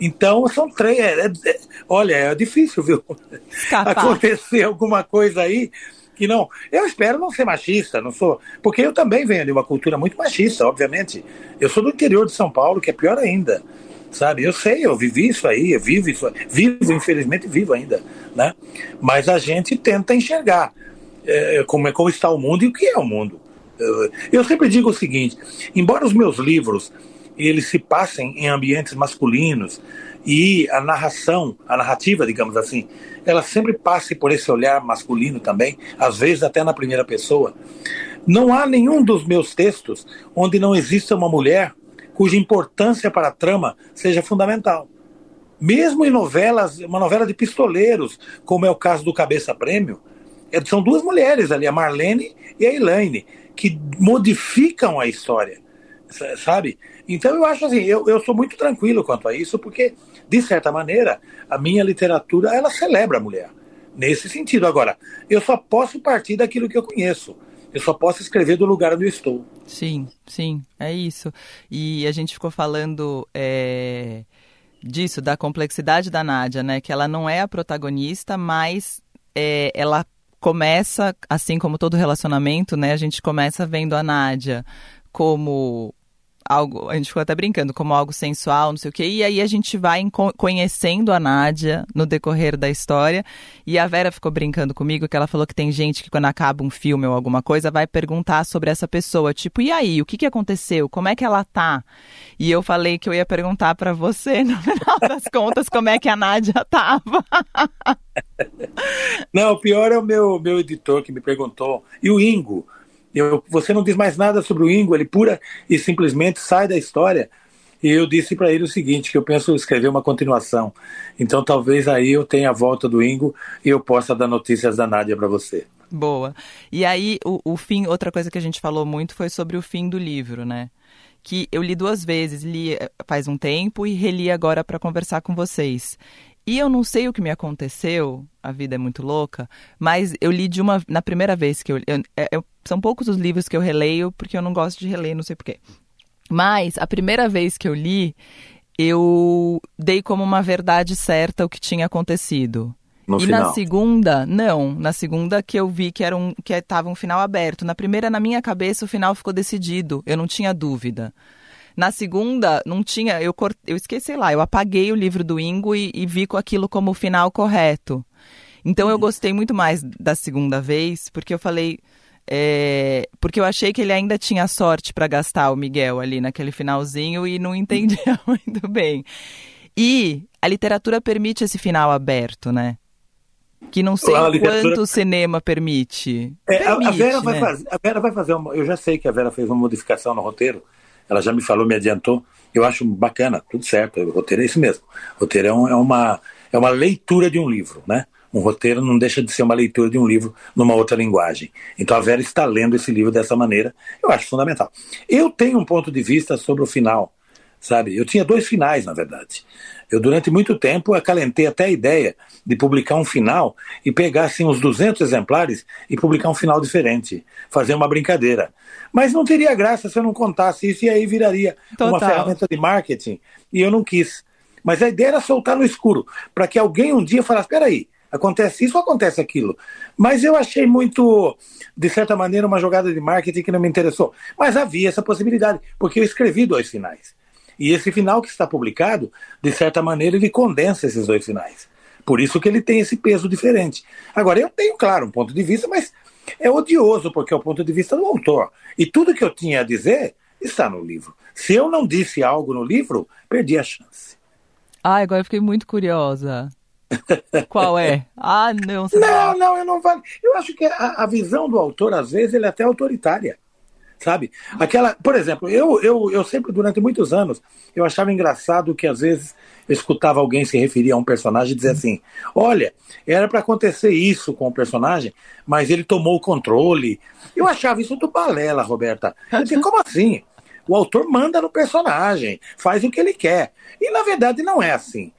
Então, são três. É, é, olha, é difícil, viu? Escapar. Acontecer alguma coisa aí que não. Eu espero não ser machista, não sou. Porque eu também venho de uma cultura muito machista, obviamente. Eu sou do interior de São Paulo, que é pior ainda. Sabe? Eu sei, eu vivi isso aí, eu vivo isso, vivo, infelizmente vivo ainda, né? Mas a gente tenta enxergar é, como é como está o mundo e o que é o mundo. Eu, eu sempre digo o seguinte: embora os meus livros eles se passem em ambientes masculinos e a narração, a narrativa, digamos assim, ela sempre passe por esse olhar masculino também, às vezes até na primeira pessoa. Não há nenhum dos meus textos onde não exista uma mulher cuja importância para a trama seja fundamental. Mesmo em novelas, uma novela de pistoleiros, como é o caso do Cabeça Prêmio, é, são duas mulheres ali, a Marlene e a Elaine, que modificam a história, sabe? Então eu acho assim, eu, eu sou muito tranquilo quanto a isso, porque, de certa maneira, a minha literatura, ela celebra a mulher. Nesse sentido. Agora, eu só posso partir daquilo que eu conheço. Eu só posso escrever do lugar onde eu estou. Sim, sim, é isso. E a gente ficou falando é, disso, da complexidade da Nádia, né? Que ela não é a protagonista, mas é, ela começa, assim como todo relacionamento, né? A gente começa vendo a Nádia como algo, a gente ficou até brincando, como algo sensual, não sei o quê. E aí a gente vai conhecendo a Nádia no decorrer da história. E a Vera ficou brincando comigo que ela falou que tem gente que quando acaba um filme ou alguma coisa vai perguntar sobre essa pessoa, tipo, e aí, o que que aconteceu? Como é que ela tá? E eu falei que eu ia perguntar para você, no final das contas, como é que a Nádia tava. Não, o pior é o meu, meu editor que me perguntou. E o Ingo? Eu, você não diz mais nada sobre o Ingo, ele pura e simplesmente sai da história. E eu disse para ele o seguinte, que eu penso escrever uma continuação. Então talvez aí eu tenha a volta do Ingo e eu possa dar notícias da Nádia para você. Boa. E aí o, o fim, outra coisa que a gente falou muito foi sobre o fim do livro, né? Que eu li duas vezes, li eh, faz um tempo e reli agora para conversar com vocês. E eu não sei o que me aconteceu, a vida é muito louca, mas eu li de uma. Na primeira vez que eu, eu, é, eu São poucos os livros que eu releio, porque eu não gosto de reler, não sei porquê. Mas a primeira vez que eu li, eu dei como uma verdade certa o que tinha acontecido. No e final. na segunda, não. Na segunda que eu vi que era um que estava um final aberto. Na primeira, na minha cabeça, o final ficou decidido. Eu não tinha dúvida. Na segunda, não tinha. Eu, cort... eu esqueci, lá, eu apaguei o livro do Ingo e, e vi com aquilo como o final correto. Então eu gostei muito mais da segunda vez, porque eu falei. É, porque eu achei que ele ainda tinha sorte para gastar o Miguel ali naquele finalzinho e não entendia muito bem. E a literatura permite esse final aberto, né? Que não sei literatura... quanto o cinema permite. É, permite a, Vera né? vai fazer, a Vera vai fazer uma. Eu já sei que a Vera fez uma modificação no roteiro. Ela já me falou, me adiantou. Eu acho bacana, tudo certo. O roteiro é isso mesmo. O roteiro é, é uma, é uma leitura de um livro, né? Um roteiro não deixa de ser uma leitura de um livro numa outra linguagem. Então a Vera está lendo esse livro dessa maneira. Eu acho fundamental. Eu tenho um ponto de vista sobre o final, sabe? Eu tinha dois finais, na verdade. Eu, durante muito tempo, acalentei até a ideia de publicar um final e pegar assim, uns 200 exemplares e publicar um final diferente, fazer uma brincadeira. Mas não teria graça se eu não contasse isso e aí viraria Total. uma ferramenta de marketing. E eu não quis. Mas a ideia era soltar no escuro, para que alguém um dia falasse: peraí, acontece isso ou acontece aquilo. Mas eu achei muito, de certa maneira, uma jogada de marketing que não me interessou. Mas havia essa possibilidade, porque eu escrevi dois finais. E esse final que está publicado, de certa maneira, ele condensa esses dois finais. Por isso que ele tem esse peso diferente. Agora, eu tenho, claro, um ponto de vista, mas é odioso, porque é o ponto de vista do autor. E tudo que eu tinha a dizer está no livro. Se eu não disse algo no livro, perdi a chance. Ah, agora eu fiquei muito curiosa. Qual é? Ah, não. Não, não, eu não vale. Eu acho que a, a visão do autor, às vezes, ele é até autoritária sabe? Aquela, por exemplo, eu, eu, eu sempre, durante muitos anos, eu achava engraçado que às vezes eu escutava alguém se referir a um personagem e dizer assim: olha, era para acontecer isso com o personagem, mas ele tomou o controle. Eu achava isso do balela, Roberta. Eu disse, como assim? O autor manda no personagem, faz o que ele quer. E na verdade não é assim.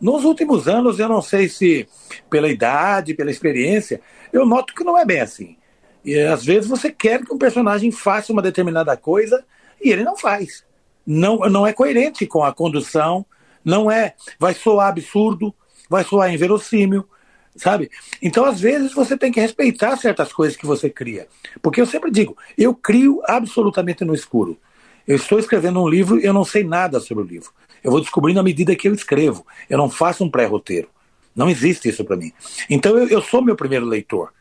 Nos últimos anos, eu não sei se pela idade, pela experiência, eu noto que não é bem assim. E às vezes você quer que um personagem faça uma determinada coisa e ele não faz. Não, não é coerente com a condução, não é. Vai soar absurdo, vai soar inverossímil, sabe? Então, às vezes, você tem que respeitar certas coisas que você cria. Porque eu sempre digo, eu crio absolutamente no escuro. Eu estou escrevendo um livro e eu não sei nada sobre o livro. Eu vou descobrindo à medida que eu escrevo. Eu não faço um pré-roteiro. Não existe isso para mim. Então, eu, eu sou meu primeiro leitor.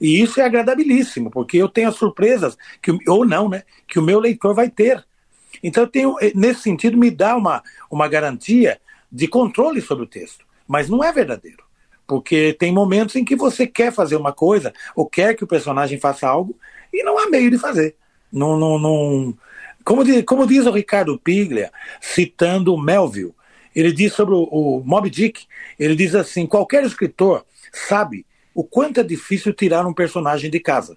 E isso é agradabilíssimo, porque eu tenho as surpresas, que, ou não, né? Que o meu leitor vai ter. Então, eu tenho, eh, nesse sentido, me dá uma, uma garantia de controle sobre o texto. Mas não é verdadeiro. Porque tem momentos em que você quer fazer uma coisa, ou quer que o personagem faça algo, e não há meio de fazer. Não, não, não... Como, diz, como diz o Ricardo Piglia, citando Melville, ele diz sobre o, o Moby Dick, ele diz assim: qualquer escritor sabe o quanto é difícil tirar um personagem de casa.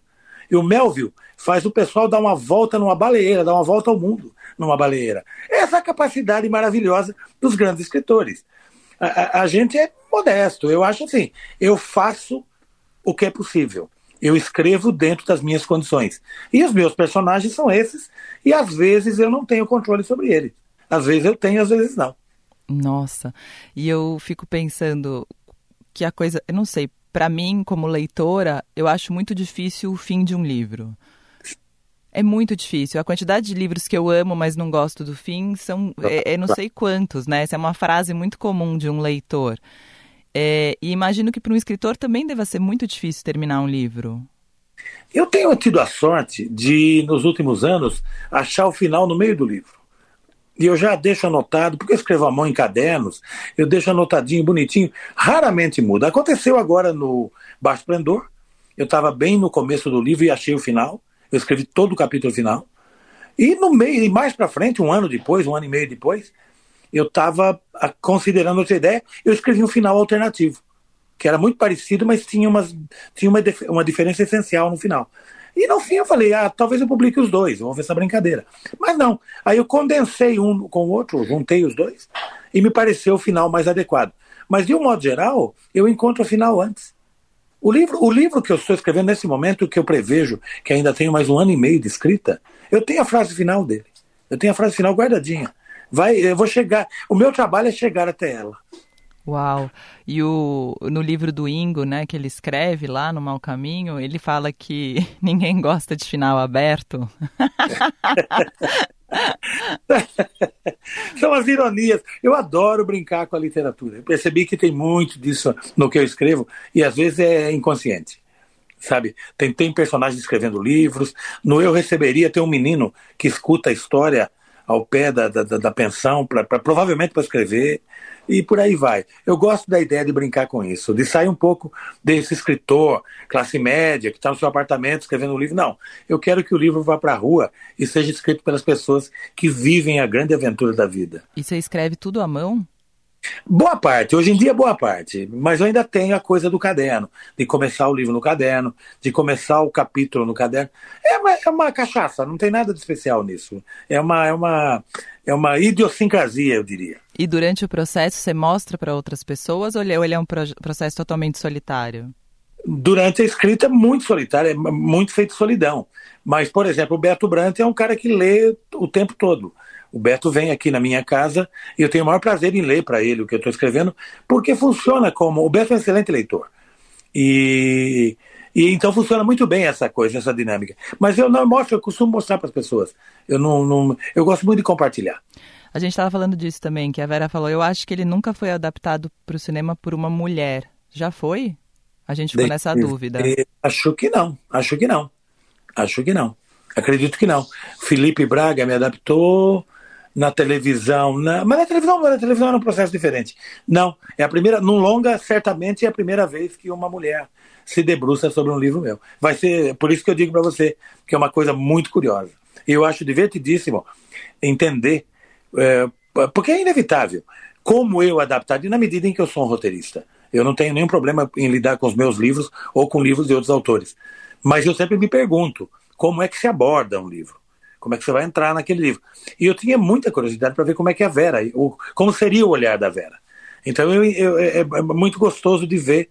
E o Melville faz o pessoal dar uma volta numa baleeira, dar uma volta ao mundo numa baleeira. Essa é a capacidade maravilhosa dos grandes escritores. A, a, a gente é modesto. Eu acho assim, eu faço o que é possível. Eu escrevo dentro das minhas condições. E os meus personagens são esses, e às vezes eu não tenho controle sobre eles. Às vezes eu tenho, às vezes não. Nossa, e eu fico pensando que a coisa, eu não sei, para mim, como leitora, eu acho muito difícil o fim de um livro. É muito difícil. A quantidade de livros que eu amo, mas não gosto do fim, são é, é não sei quantos, né? Essa é uma frase muito comum de um leitor. É, e imagino que para um escritor também deva ser muito difícil terminar um livro. Eu tenho tido a sorte de, nos últimos anos, achar o final no meio do livro. E eu já deixo anotado, porque eu escrevo à mão em cadernos, eu deixo anotadinho, bonitinho, raramente muda. Aconteceu agora no Baixo Esplendor, eu estava bem no começo do livro e achei o final, eu escrevi todo o capítulo final, e no meio, e mais para frente, um ano depois, um ano e meio depois, eu estava ah, considerando outra ideia, eu escrevi um final alternativo, que era muito parecido, mas tinha, umas, tinha uma, uma diferença essencial no final. E no fim eu falei, ah, talvez eu publique os dois, vamos ver essa brincadeira. Mas não. Aí eu condensei um com o outro, juntei os dois, e me pareceu o final mais adequado. Mas de um modo geral, eu encontro o final antes. O livro, o livro que eu estou escrevendo nesse momento, que eu prevejo que ainda tenho mais um ano e meio de escrita, eu tenho a frase final dele. Eu tenho a frase final guardadinha. Vai, eu vou chegar. O meu trabalho é chegar até ela. Uau! E o, no livro do Ingo, né, que ele escreve lá no Mau Caminho, ele fala que ninguém gosta de final aberto. São as ironias. Eu adoro brincar com a literatura. Eu percebi que tem muito disso no que eu escrevo e às vezes é inconsciente. Sabe? Tem, tem personagens escrevendo livros. No Eu Receberia tem um menino que escuta a história ao pé da, da, da pensão, pra, pra provavelmente para escrever e por aí vai. Eu gosto da ideia de brincar com isso, de sair um pouco desse escritor, classe média, que está no seu apartamento escrevendo um livro. Não, eu quero que o livro vá para a rua e seja escrito pelas pessoas que vivem a grande aventura da vida. E você escreve tudo à mão? Boa parte, hoje em dia boa parte, mas eu ainda tenho a coisa do caderno, de começar o livro no caderno, de começar o capítulo no caderno. É uma, é uma cachaça, não tem nada de especial nisso. É uma, é uma, é uma idiosincrasia, eu diria. E durante o processo você mostra para outras pessoas ou ele é um processo totalmente solitário? Durante a escrita, muito solitário, é muito feito solidão. Mas, por exemplo, o Beto Brandt é um cara que lê o tempo todo. O Beto vem aqui na minha casa e eu tenho o maior prazer em ler para ele o que eu estou escrevendo, porque funciona como. O Beto é um excelente leitor. E, e então funciona muito bem essa coisa, essa dinâmica. Mas eu não mostro, eu costumo mostrar para as pessoas. Eu não, não, eu gosto muito de compartilhar. A gente estava falando disso também, que a Vera falou. Eu acho que ele nunca foi adaptado para o cinema por uma mulher. Já foi? A gente ficou nessa dúvida. Acho que não, acho que não. Acho que não. Acredito que não. Felipe Braga me adaptou na televisão, na... mas na televisão, na televisão era um processo diferente. Não, é a primeira, num longa, certamente é a primeira vez que uma mulher se debruça sobre um livro meu. Vai ser, por isso que eu digo para você que é uma coisa muito curiosa. Eu acho divertidíssimo entender, é, porque é inevitável, como eu adaptar, e na medida em que eu sou um roteirista. Eu não tenho nenhum problema em lidar com os meus livros ou com livros de outros autores. Mas eu sempre me pergunto, como é que se aborda um livro? Como é que você vai entrar naquele livro? E eu tinha muita curiosidade para ver como é que é a Vera, o, como seria o olhar da Vera. Então eu, eu, é, é, muito gostoso de ver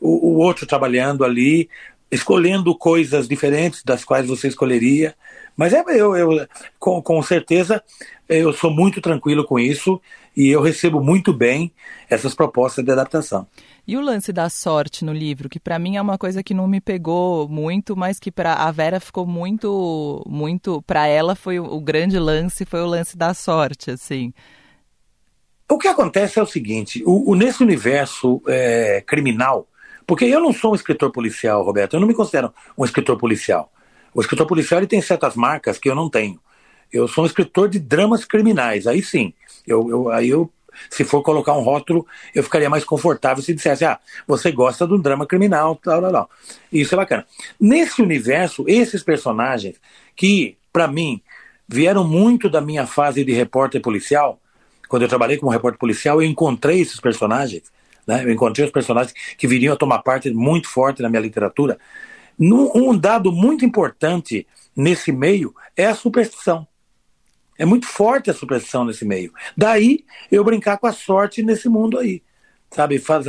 o, o, outro trabalhando ali, escolhendo coisas diferentes das quais você escolheria. Mas é, eu, eu com, com certeza eu sou muito tranquilo com isso e eu recebo muito bem essas propostas de adaptação. E o lance da sorte no livro, que para mim é uma coisa que não me pegou muito, mas que para a Vera ficou muito, muito, para ela foi o, o, grande lance, foi o lance da sorte, assim. O que acontece é o seguinte, o, o nesse universo é, criminal, porque eu não sou um escritor policial, Roberto, eu não me considero um escritor policial. O escritor policial ele tem certas marcas que eu não tenho. Eu sou um escritor de dramas criminais, aí sim. Eu, eu, aí eu se for colocar um rótulo, eu ficaria mais confortável se dissesse, ah, você gosta um drama criminal, tal, tal, tal. Isso é bacana. Nesse universo, esses personagens, que, para mim, vieram muito da minha fase de repórter policial, quando eu trabalhei como repórter policial, eu encontrei esses personagens, né? eu encontrei os personagens que viriam a tomar parte muito forte na minha literatura. Um dado muito importante nesse meio é a superstição. É muito forte a supressão nesse meio. Daí eu brincar com a sorte nesse mundo aí. Sabe? Faz...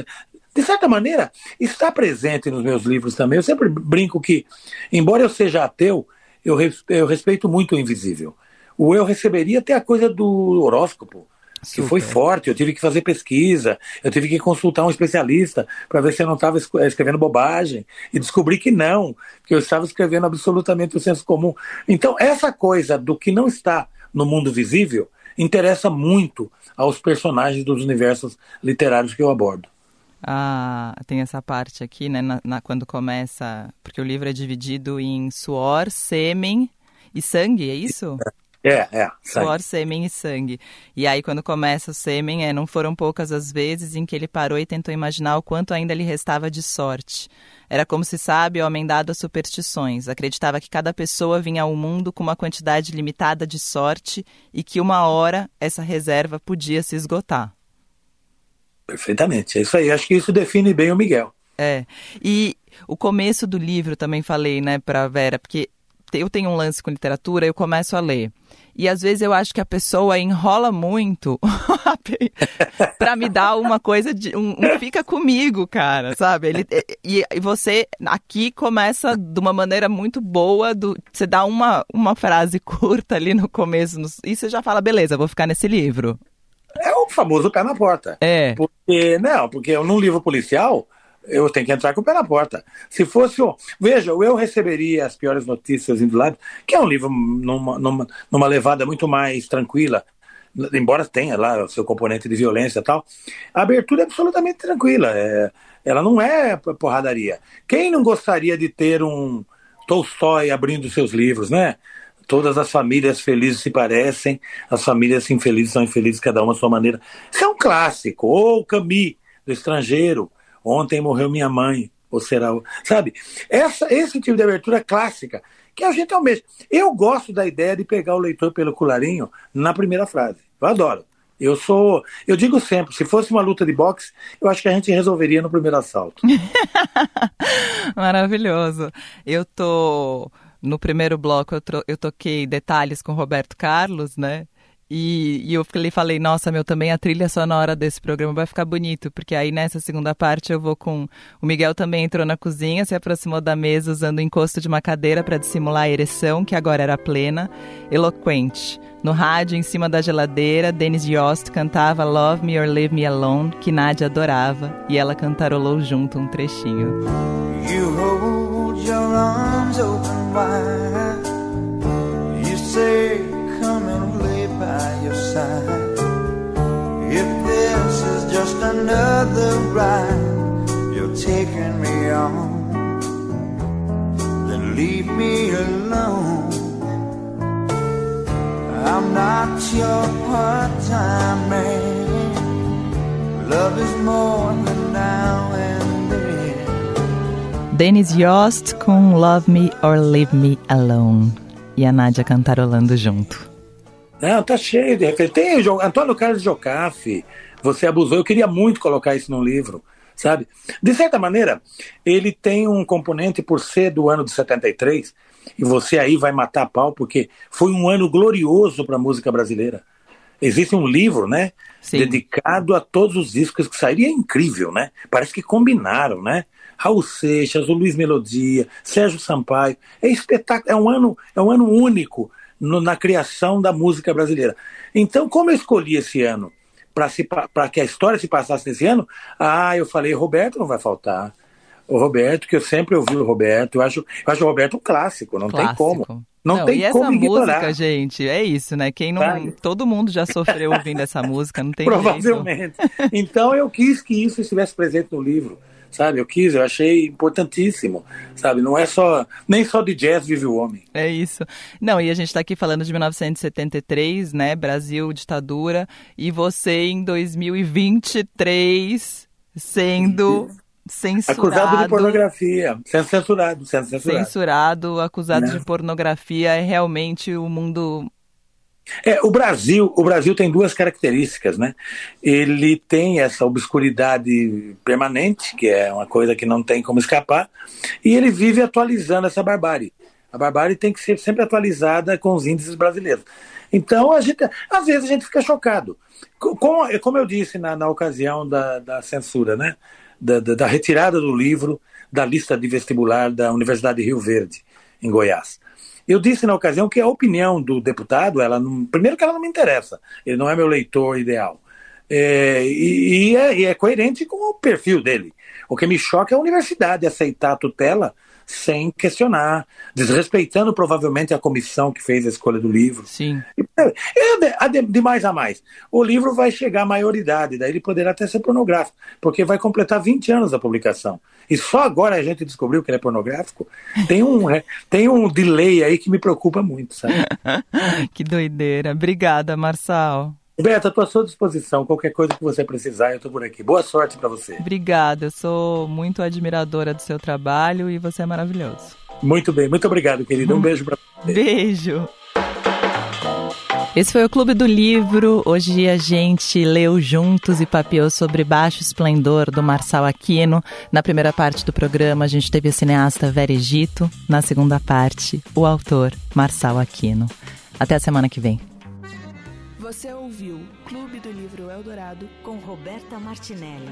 De certa maneira, está presente nos meus livros também. Eu sempre brinco que, embora eu seja ateu, eu, eu respeito muito o invisível. O eu receberia até a coisa do horóscopo, que Super. foi forte. Eu tive que fazer pesquisa, eu tive que consultar um especialista para ver se eu não estava escrevendo bobagem e descobri que não, que eu estava escrevendo absolutamente o senso comum. Então, essa coisa do que não está no mundo visível interessa muito aos personagens dos universos literários que eu abordo. Ah, tem essa parte aqui, né, na, na, quando começa, porque o livro é dividido em suor, sêmen e sangue, é isso? É, é. Suor, sêmen e sangue. E aí, quando começa o sêmen, é, não foram poucas as vezes em que ele parou e tentou imaginar o quanto ainda lhe restava de sorte. Era como se sabe, homem dado a superstições. Acreditava que cada pessoa vinha ao mundo com uma quantidade limitada de sorte e que uma hora essa reserva podia se esgotar. Perfeitamente, é isso aí. Acho que isso define bem o Miguel. É. E o começo do livro também falei, né, para Vera, porque eu tenho um lance com literatura, eu começo a ler. E às vezes eu acho que a pessoa enrola muito para me dar uma coisa de um, um, fica comigo, cara, sabe? Ele, e, e, você aqui começa de uma maneira muito boa, do, você dá uma, uma frase curta ali no começo no, e você já fala, beleza, vou ficar nesse livro. É o famoso pé na porta. É. Porque, não, porque num livro policial, eu tenho que entrar com o pé na porta. Se fosse, oh, veja, eu receberia as piores notícias indo lá, que é um livro numa, numa, numa levada muito mais tranquila, embora tenha lá o seu componente de violência e tal. A abertura é absolutamente tranquila, é, ela não é porradaria. Quem não gostaria de ter um Tolstói abrindo seus livros, né? Todas as famílias felizes se parecem, as famílias infelizes são infelizes, cada uma à sua maneira. Isso é um clássico. Ou Camus, do estrangeiro. Ontem morreu minha mãe, ou será. Sabe? Essa, esse tipo de abertura clássica, que a gente almeja. Eu gosto da ideia de pegar o leitor pelo colarinho na primeira frase. Eu adoro. Eu sou. Eu digo sempre, se fosse uma luta de boxe, eu acho que a gente resolveria no primeiro assalto. Maravilhoso. Eu tô no primeiro bloco eu, eu toquei detalhes com Roberto Carlos, né? E, e eu falei, nossa, meu, também a trilha sonora desse programa vai ficar bonito, porque aí nessa segunda parte eu vou com. O Miguel também entrou na cozinha, se aproximou da mesa usando o encosto de uma cadeira para dissimular a ereção, que agora era plena, eloquente. No rádio, em cima da geladeira, Dennis Yost cantava Love Me or Leave Me Alone, que Nadia adorava, e ela cantarolou junto um trechinho. You hold your arms open wide. You say, side. If this is just another ride, you're taking me on, then leave me alone. I'm not your part-time man. Love is more than now. Dennis Yost com Love Me or Leave Me Alone. E a Nádia cantarolando junto. Não, tá cheio de referência. Tem o Antônio Carlos Jocafe. Você abusou. Eu queria muito colocar isso no livro, sabe? De certa maneira, ele tem um componente por ser do ano de 73 e você aí vai matar a pau, porque foi um ano glorioso para a música brasileira. Existe um livro, né? Sim. Dedicado a todos os discos que saíram. E é incrível, né? Parece que combinaram, né? Raul Seixas, o Luiz Melodia, Sérgio Sampaio. É espetáculo, é um ano, é um ano único no, na criação da música brasileira. Então, como eu escolhi esse ano para que a história se passasse nesse ano, ah, eu falei, Roberto não vai faltar o Roberto, que eu sempre ouvi o Roberto. Eu acho, eu acho o Roberto um clássico, não clássico. tem como. Não, não tem e como essa ignorar. música, gente, é isso, né? Quem não, todo mundo já sofreu ouvindo essa música, não tem Provavelmente. Jeito. Então eu quis que isso estivesse presente no livro, sabe? Eu quis, eu achei importantíssimo, sabe? Não é só, nem só de jazz vive o homem. É isso. Não, e a gente está aqui falando de 1973, né? Brasil, ditadura, e você em 2023 sendo censurado. Acusado de pornografia. Censurado, censurado. Censurado, acusado de pornografia. É realmente o mundo. É, o Brasil, o Brasil tem duas características, né? Ele tem essa obscuridade permanente, que é uma coisa que não tem como escapar, e ele vive atualizando essa barbárie. A barbárie tem que ser sempre atualizada com os índices brasileiros. Então, a gente, às vezes a gente fica chocado. Como, como eu disse na, na ocasião da, da censura, né? da, da, da retirada do livro da lista de vestibular da Universidade de Rio Verde, em Goiás. Eu disse na ocasião que a opinião do deputado, ela não, primeiro que ela não me interessa, ele não é meu leitor ideal. É, e, e, é, e, é, coerente com o perfil dele. O que me choca é a universidade aceitar a tutela sem questionar, desrespeitando provavelmente a comissão que fez a escolha do livro. Sim. E, é, de, de, mais a mais. O livro vai chegar à maioridade, daí ele poderá até ser pornográfico, porque vai completar 20 anos da publicação. E só agora a gente descobriu que ele é pornográfico. Tem um, é, tem um delay aí que me preocupa muito, sabe? que doideira. Obrigada, Marçal. Beto, estou à sua disposição. Qualquer coisa que você precisar, eu estou por aqui. Boa sorte para você. Obrigada, eu sou muito admiradora do seu trabalho e você é maravilhoso. Muito bem, muito obrigado, querida. Um beijo para você. Beijo. Esse foi o Clube do Livro. Hoje a gente leu juntos e papeou sobre Baixo Esplendor do Marçal Aquino. Na primeira parte do programa a gente teve o cineasta Vera Egito. Na segunda parte, o autor Marçal Aquino. Até a semana que vem. Você ouviu Clube do Livro Eldorado com Roberta Martinelli.